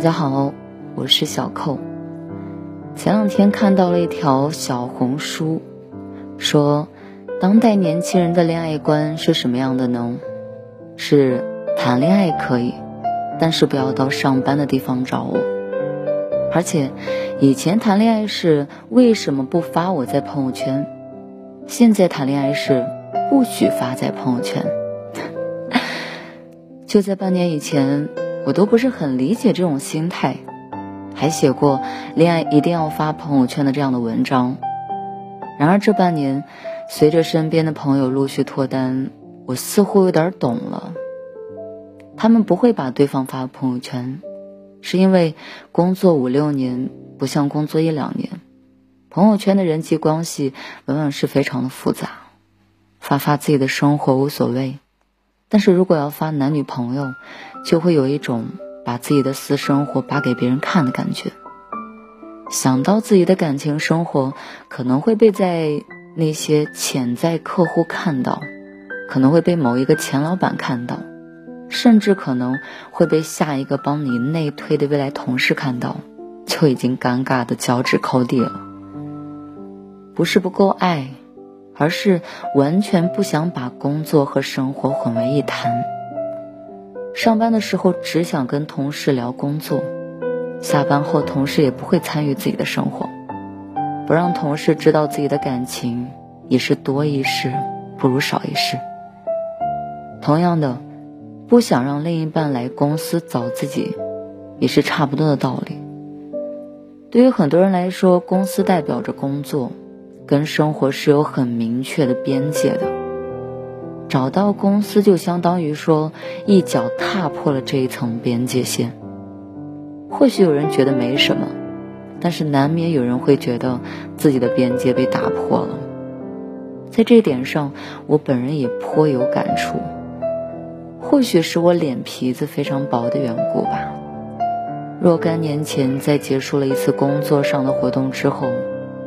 大家好，我是小扣。前两天看到了一条小红书，说当代年轻人的恋爱观是什么样的呢？是谈恋爱可以，但是不要到上班的地方找我。而且以前谈恋爱是为什么不发我在朋友圈？现在谈恋爱是不许发在朋友圈。就在半年以前。我都不是很理解这种心态，还写过恋爱一定要发朋友圈的这样的文章。然而这半年，随着身边的朋友陆续脱单，我似乎有点懂了。他们不会把对方发朋友圈，是因为工作五六年不像工作一两年，朋友圈的人际关系往往是非常的复杂。发发自己的生活无所谓。但是如果要发男女朋友，就会有一种把自己的私生活扒给别人看的感觉。想到自己的感情生活可能会被在那些潜在客户看到，可能会被某一个前老板看到，甚至可能会被下一个帮你内推的未来同事看到，就已经尴尬的脚趾抠地了。不是不够爱。而是完全不想把工作和生活混为一谈。上班的时候只想跟同事聊工作，下班后同事也不会参与自己的生活。不让同事知道自己的感情，也是多一事不如少一事。同样的，不想让另一半来公司找自己，也是差不多的道理。对于很多人来说，公司代表着工作。跟生活是有很明确的边界的，找到公司就相当于说一脚踏破了这一层边界线。或许有人觉得没什么，但是难免有人会觉得自己的边界被打破了。在这一点上，我本人也颇有感触。或许是我脸皮子非常薄的缘故吧。若干年前，在结束了一次工作上的活动之后，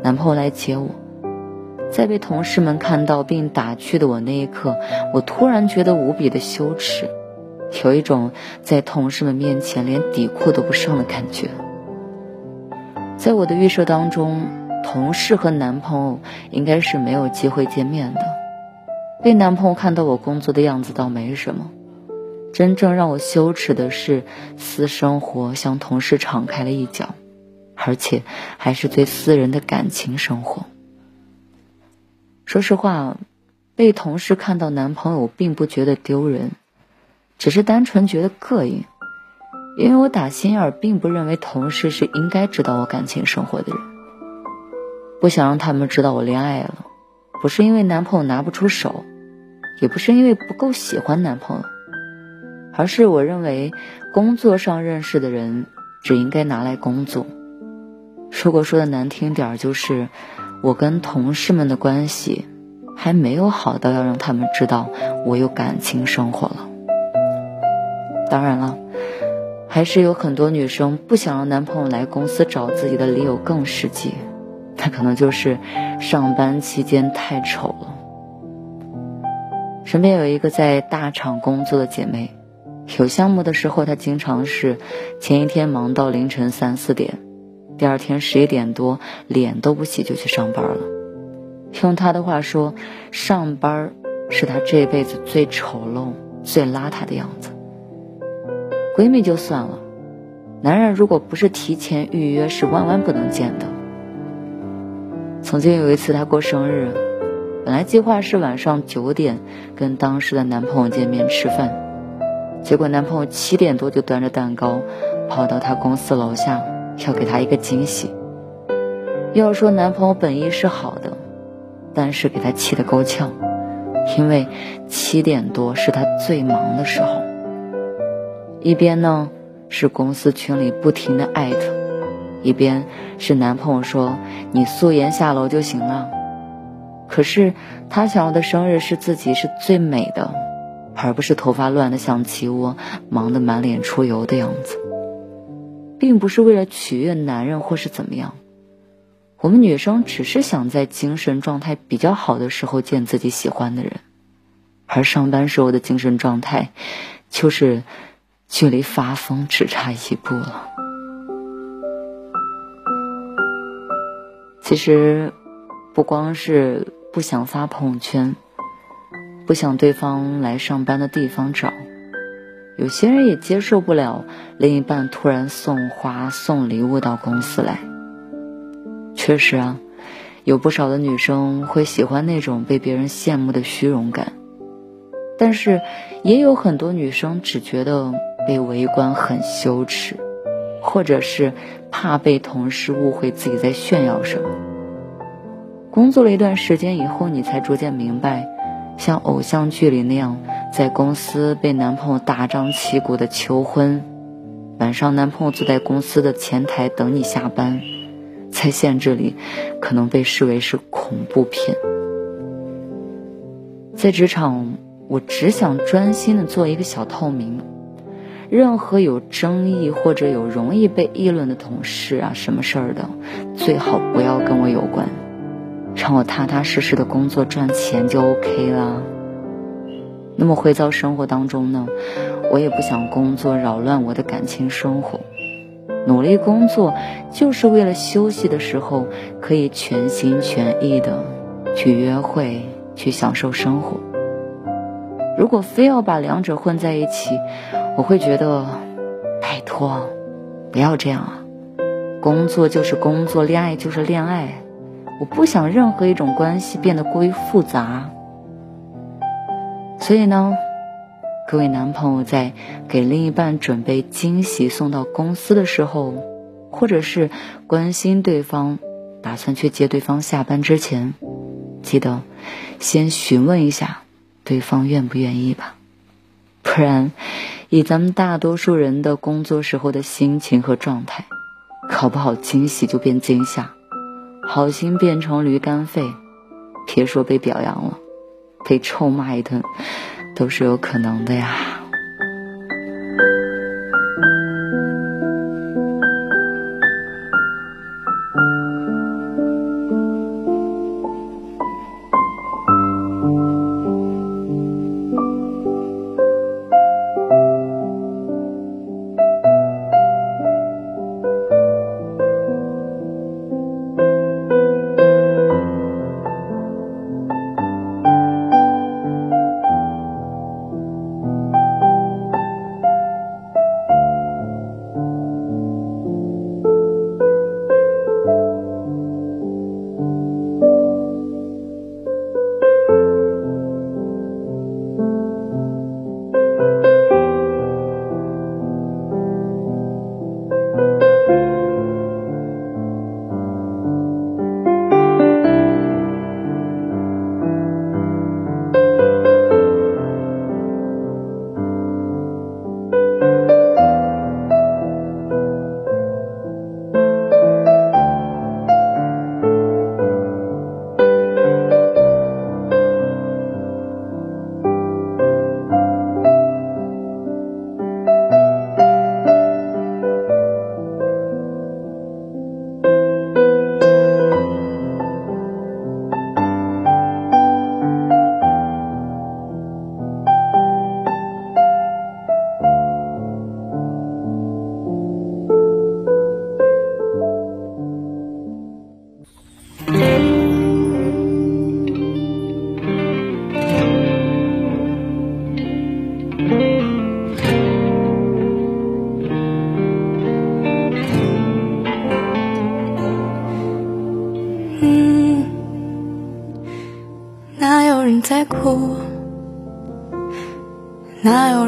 男朋友来接我。在被同事们看到并打趣的我那一刻，我突然觉得无比的羞耻，有一种在同事们面前连底裤都不上的感觉。在我的预设当中，同事和男朋友应该是没有机会见面的。被男朋友看到我工作的样子倒没什么，真正让我羞耻的是私生活向同事敞开了一角，而且还是最私人的感情生活。说实话，被同事看到男朋友并不觉得丢人，只是单纯觉得膈应。因为我打心眼儿并不认为同事是应该知道我感情生活的人，不想让他们知道我恋爱了，不是因为男朋友拿不出手，也不是因为不够喜欢男朋友，而是我认为工作上认识的人只应该拿来工作。如果说的难听点儿，就是。我跟同事们的关系还没有好到要让他们知道我有感情生活了。当然了，还是有很多女生不想让男朋友来公司找自己的理由更实际，那可能就是上班期间太丑了。身边有一个在大厂工作的姐妹，有项目的时候，她经常是前一天忙到凌晨三四点。第二天十一点多，脸都不洗就去上班了。用她的话说，上班是她这辈子最丑陋、最邋遢的样子。闺蜜就算了，男人如果不是提前预约，是万万不能见的。曾经有一次她过生日，本来计划是晚上九点跟当时的男朋友见面吃饭，结果男朋友七点多就端着蛋糕跑到她公司楼下。要给他一个惊喜。要说男朋友本意是好的，但是给他气得够呛，因为七点多是他最忙的时候。一边呢是公司群里不停的艾特，一边是男朋友说你素颜下楼就行了。可是他想要的生日是自己是最美的，而不是头发乱的像鸡窝，忙得满脸出油的样子。并不是为了取悦男人或是怎么样，我们女生只是想在精神状态比较好的时候见自己喜欢的人，而上班时候的精神状态，就是距离发疯只差一步了。其实，不光是不想发朋友圈，不想对方来上班的地方找。有些人也接受不了另一半突然送花送礼物到公司来。确实啊，有不少的女生会喜欢那种被别人羡慕的虚荣感，但是也有很多女生只觉得被围观很羞耻，或者是怕被同事误会自己在炫耀什么。工作了一段时间以后，你才逐渐明白，像偶像剧里那样。在公司被男朋友大张旗鼓的求婚，晚上男朋友坐在公司的前台等你下班，在限制里可能被视为是恐怖片。在职场，我只想专心的做一个小透明，任何有争议或者有容易被议论的同事啊，什么事儿的，最好不要跟我有关，让我踏踏实实的工作赚钱就 OK 了。那么回到生活当中呢，我也不想工作扰乱我的感情生活。努力工作就是为了休息的时候可以全心全意的去约会，去享受生活。如果非要把两者混在一起，我会觉得，拜托，不要这样啊！工作就是工作，恋爱就是恋爱，我不想任何一种关系变得过于复杂。所以呢，各位男朋友在给另一半准备惊喜送到公司的时候，或者是关心对方，打算去接对方下班之前，记得先询问一下对方愿不愿意吧。不然，以咱们大多数人的工作时候的心情和状态，搞不好惊喜就变惊吓，好心变成驴肝肺，别说被表扬了。被臭骂一顿，都是有可能的呀。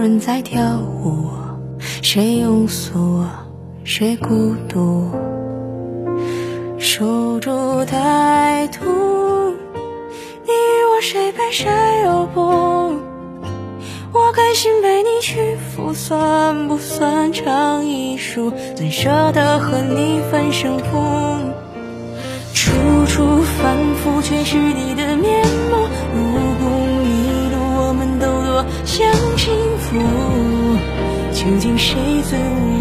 人在跳舞？谁庸俗，谁孤独？守株待兔，你我谁被谁诱捕？我甘心被你屈服，算不算场艺术？怎舍得和你分胜负？处处反复，全是你的面目。如果迷路，我们都多想福。究竟谁最无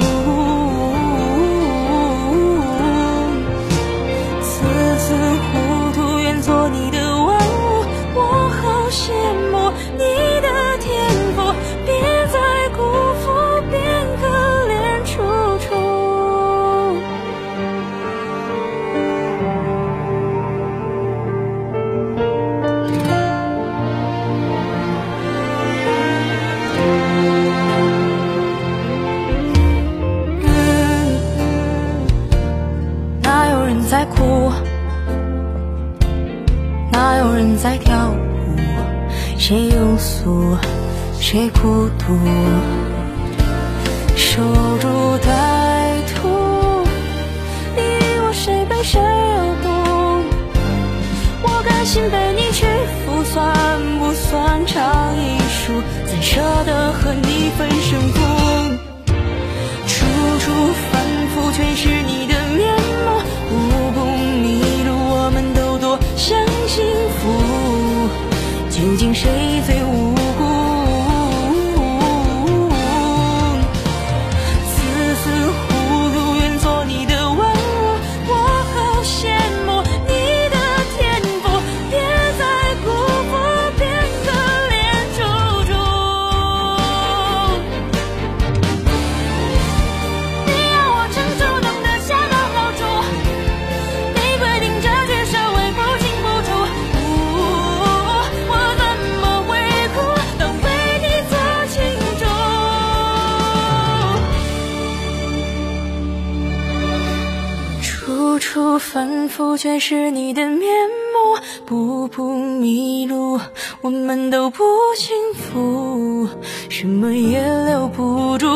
孤独，守株待兔。你我谁被谁诱捕？我甘心被你屈服，算不算场艺术？怎舍得和你分胜负？处处反复，全是你反复，全是你的面目。步步迷路，我们都不幸福，什么也留不住。